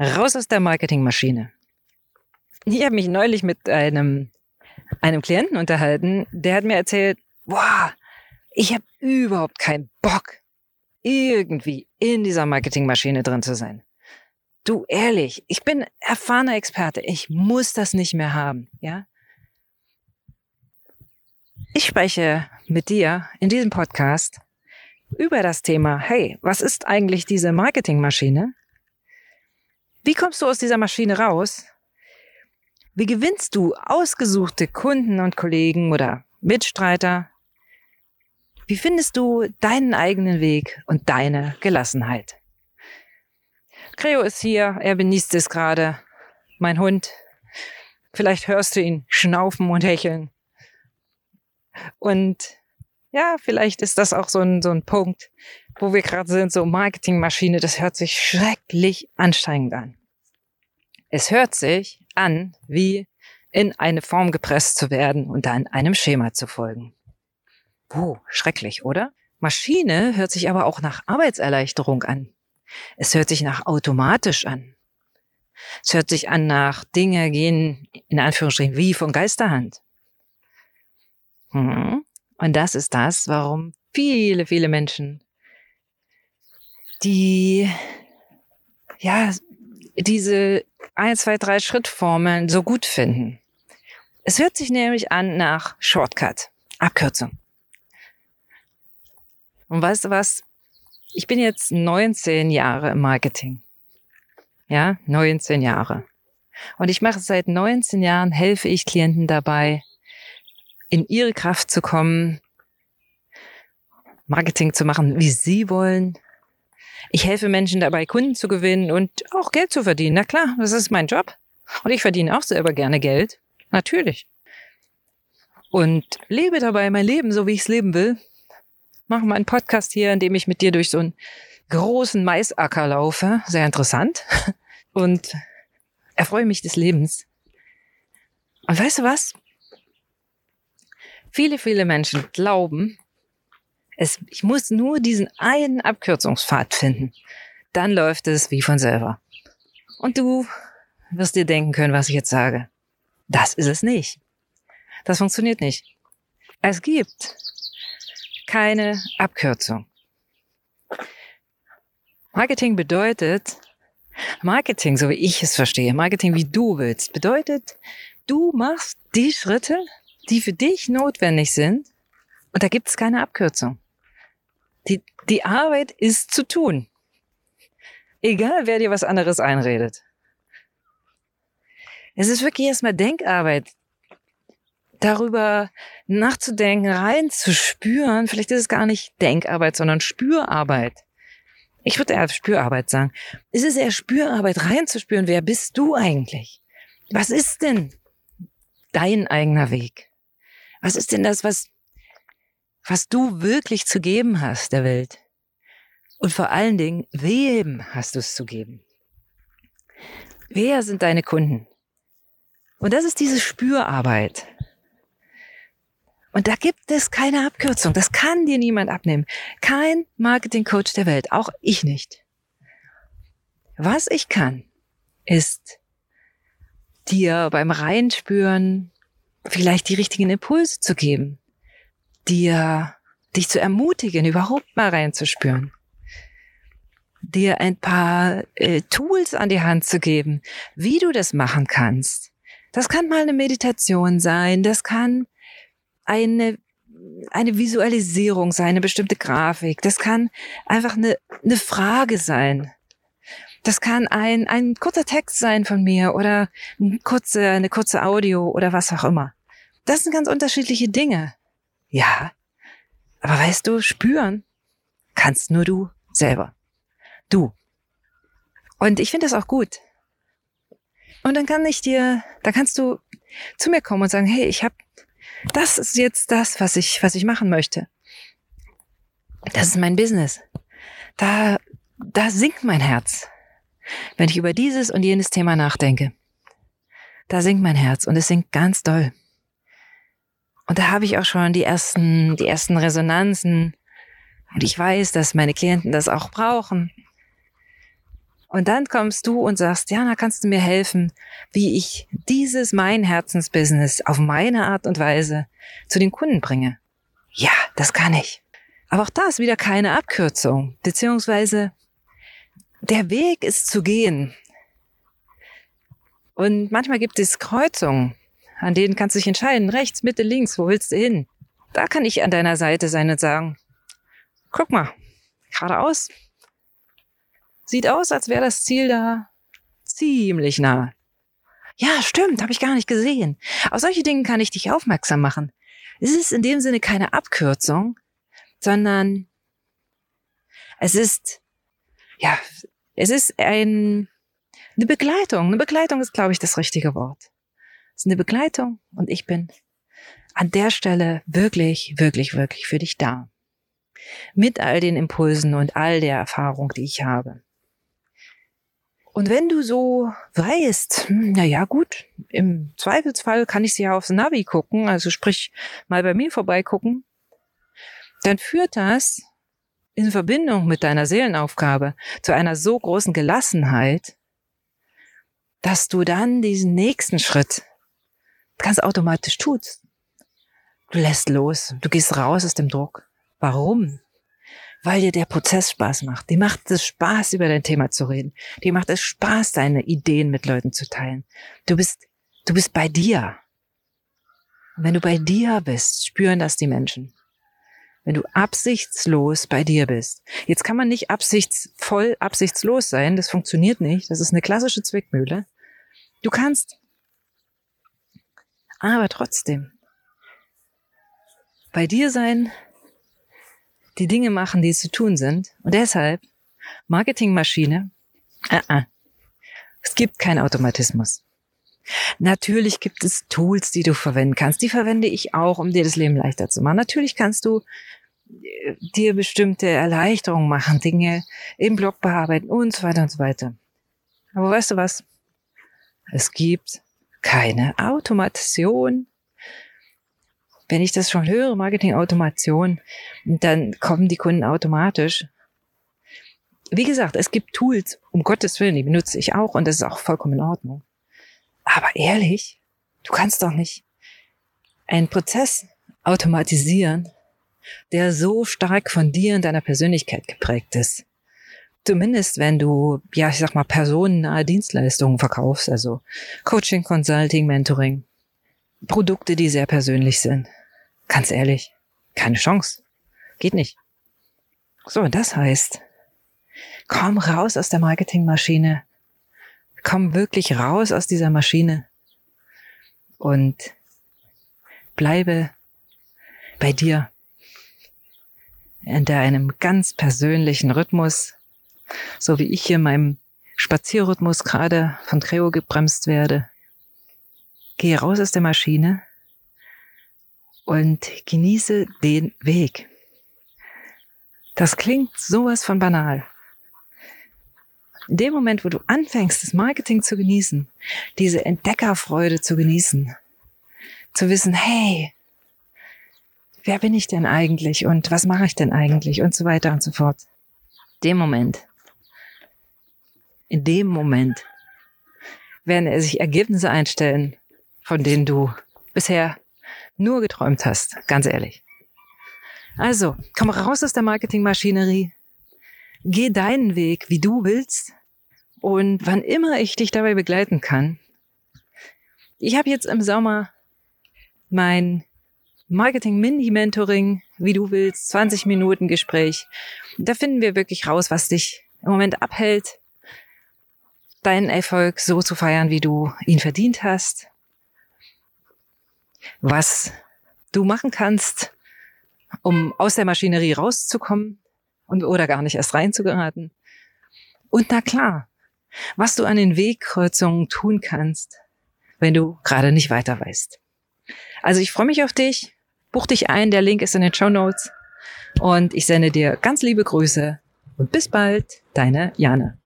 Raus aus der Marketingmaschine. Ich habe mich neulich mit einem, einem Klienten unterhalten, der hat mir erzählt, boah, ich habe überhaupt keinen Bock, irgendwie in dieser Marketingmaschine drin zu sein. Du, ehrlich, ich bin erfahrener Experte, ich muss das nicht mehr haben, ja? Ich spreche mit dir in diesem Podcast über das Thema, hey, was ist eigentlich diese Marketingmaschine? Wie kommst du aus dieser Maschine raus? Wie gewinnst du ausgesuchte Kunden und Kollegen oder Mitstreiter? Wie findest du deinen eigenen Weg und deine Gelassenheit? Creo ist hier, er genießt es gerade. Mein Hund. Vielleicht hörst du ihn schnaufen und hecheln. Und ja, vielleicht ist das auch so ein, so ein Punkt, wo wir gerade sind, so Marketingmaschine, das hört sich schrecklich anstrengend an. Es hört sich an, wie in eine Form gepresst zu werden und dann einem Schema zu folgen. Oh, schrecklich, oder? Maschine hört sich aber auch nach Arbeitserleichterung an. Es hört sich nach automatisch an. Es hört sich an nach Dinge gehen, in Anführungsstrichen, wie von Geisterhand. Hm. Und das ist das, warum viele, viele Menschen, die, ja, diese 1, 2, 3 Schrittformeln so gut finden. Es hört sich nämlich an nach Shortcut, Abkürzung. Und weißt du was? Ich bin jetzt 19 Jahre im Marketing. Ja, 19 Jahre. Und ich mache seit 19 Jahren, helfe ich Klienten dabei, in ihre Kraft zu kommen, Marketing zu machen, wie sie wollen. Ich helfe Menschen dabei, Kunden zu gewinnen und auch Geld zu verdienen. Na klar, das ist mein Job. Und ich verdiene auch selber gerne Geld. Natürlich. Und lebe dabei mein Leben so, wie ich es leben will. Mache mal einen Podcast hier, in dem ich mit dir durch so einen großen Maisacker laufe. Sehr interessant. Und erfreue mich des Lebens. Und weißt du was? Viele, viele Menschen glauben, es, ich muss nur diesen einen Abkürzungspfad finden. Dann läuft es wie von selber. Und du wirst dir denken können, was ich jetzt sage. Das ist es nicht. Das funktioniert nicht. Es gibt keine Abkürzung. Marketing bedeutet, Marketing, so wie ich es verstehe, Marketing wie du willst, bedeutet, du machst die Schritte, die für dich notwendig sind. Und da gibt es keine Abkürzung. Die, die Arbeit ist zu tun. Egal, wer dir was anderes einredet. Es ist wirklich erstmal Denkarbeit. Darüber nachzudenken, reinzuspüren. Vielleicht ist es gar nicht Denkarbeit, sondern Spürarbeit. Ich würde eher Spürarbeit sagen. Es ist eher Spürarbeit, reinzuspüren. Wer bist du eigentlich? Was ist denn dein eigener Weg? Was ist denn das, was, was du wirklich zu geben hast der Welt? Und vor allen Dingen, wem hast du es zu geben? Wer sind deine Kunden? Und das ist diese Spürarbeit. Und da gibt es keine Abkürzung. Das kann dir niemand abnehmen. Kein Marketingcoach der Welt, auch ich nicht. Was ich kann, ist dir beim Reinspüren vielleicht die richtigen Impulse zu geben, dir, dich zu ermutigen, überhaupt mal reinzuspüren, dir ein paar äh, Tools an die Hand zu geben, wie du das machen kannst. Das kann mal eine Meditation sein, das kann eine eine Visualisierung sein, eine bestimmte Grafik. Das kann einfach eine, eine Frage sein. Das kann ein, ein kurzer Text sein von mir oder eine kurze, eine kurze Audio oder was auch immer. Das sind ganz unterschiedliche Dinge. Ja. Aber weißt du, spüren kannst nur du selber. Du. Und ich finde das auch gut. Und dann kann ich dir, da kannst du zu mir kommen und sagen, hey, ich habe, das ist jetzt das, was ich, was ich machen möchte. Das ist mein Business. Da, da sinkt mein Herz, wenn ich über dieses und jenes Thema nachdenke. Da sinkt mein Herz und es sinkt ganz doll. Und da habe ich auch schon die ersten, die ersten Resonanzen. Und ich weiß, dass meine Klienten das auch brauchen. Und dann kommst du und sagst, Jana, kannst du mir helfen, wie ich dieses mein Herzensbusiness auf meine Art und Weise zu den Kunden bringe? Ja, das kann ich. Aber auch da ist wieder keine Abkürzung, beziehungsweise der Weg ist zu gehen. Und manchmal gibt es Kreuzungen, an denen kannst du dich entscheiden, rechts, Mitte, links, wo willst du hin? Da kann ich an deiner Seite sein und sagen, guck mal, geradeaus. Sieht aus, als wäre das Ziel da ziemlich nah. Ja, stimmt, habe ich gar nicht gesehen. Auf solche Dinge kann ich dich aufmerksam machen. Es ist in dem Sinne keine Abkürzung, sondern es ist, ja, es ist ein, eine Begleitung. Eine Begleitung ist, glaube ich, das richtige Wort. Es ist eine Begleitung und ich bin an der Stelle wirklich, wirklich, wirklich für dich da. Mit all den Impulsen und all der Erfahrung, die ich habe. Und wenn du so weißt, hm, na ja, gut, im Zweifelsfall kann ich sie ja aufs Navi gucken, also sprich mal bei mir vorbeigucken, dann führt das in Verbindung mit deiner Seelenaufgabe zu einer so großen Gelassenheit, dass du dann diesen nächsten Schritt ganz automatisch tust. Du lässt los, du gehst raus aus dem Druck. Warum? Weil dir der Prozess Spaß macht. Die macht es Spaß, über dein Thema zu reden. Die macht es Spaß, deine Ideen mit Leuten zu teilen. Du bist, du bist bei dir. Und wenn du bei dir bist, spüren das die Menschen. Wenn du absichtslos bei dir bist. Jetzt kann man nicht absichtsvoll absichtslos sein. Das funktioniert nicht. Das ist eine klassische Zwickmühle. Du kannst aber trotzdem bei dir sein, die Dinge machen, die zu tun sind. Und deshalb, Marketingmaschine, uh -uh. es gibt keinen Automatismus. Natürlich gibt es Tools, die du verwenden kannst. Die verwende ich auch, um dir das Leben leichter zu machen. Natürlich kannst du äh, dir bestimmte Erleichterungen machen, Dinge im Blog bearbeiten und so weiter und so weiter. Aber weißt du was? Es gibt keine Automation wenn ich das schon höre, Marketing-Automation, dann kommen die Kunden automatisch. Wie gesagt, es gibt Tools, um Gottes Willen, die benutze ich auch und das ist auch vollkommen in Ordnung. Aber ehrlich, du kannst doch nicht einen Prozess automatisieren, der so stark von dir und deiner Persönlichkeit geprägt ist. Zumindest wenn du, ja, ich sag mal, personennahe Dienstleistungen verkaufst, also Coaching, Consulting, Mentoring, Produkte, die sehr persönlich sind. Ganz ehrlich, keine Chance. Geht nicht. So, das heißt, komm raus aus der Marketingmaschine. Komm wirklich raus aus dieser Maschine und bleibe bei dir in deinem ganz persönlichen Rhythmus, so wie ich hier in meinem Spazierrhythmus gerade von Treo gebremst werde. Geh raus aus der Maschine und genieße den Weg. Das klingt sowas von banal. In dem Moment, wo du anfängst, das Marketing zu genießen, diese Entdeckerfreude zu genießen, zu wissen, hey, wer bin ich denn eigentlich und was mache ich denn eigentlich und so weiter und so fort. Dem Moment, in dem Moment werden sich Ergebnisse einstellen, von denen du bisher nur geträumt hast, ganz ehrlich. Also, komm raus aus der Marketingmaschinerie, geh deinen Weg, wie du willst und wann immer ich dich dabei begleiten kann. Ich habe jetzt im Sommer mein Marketing-Mini-Mentoring, wie du willst, 20 Minuten Gespräch. Da finden wir wirklich raus, was dich im Moment abhält, deinen Erfolg so zu feiern, wie du ihn verdient hast was du machen kannst, um aus der Maschinerie rauszukommen und oder gar nicht erst reinzugeraten. Und na klar, was du an den Wegkreuzungen tun kannst, wenn du gerade nicht weiter weißt. Also ich freue mich auf dich. Buch dich ein, der Link ist in den Show Notes. Und ich sende dir ganz liebe Grüße und bis bald, deine Jana.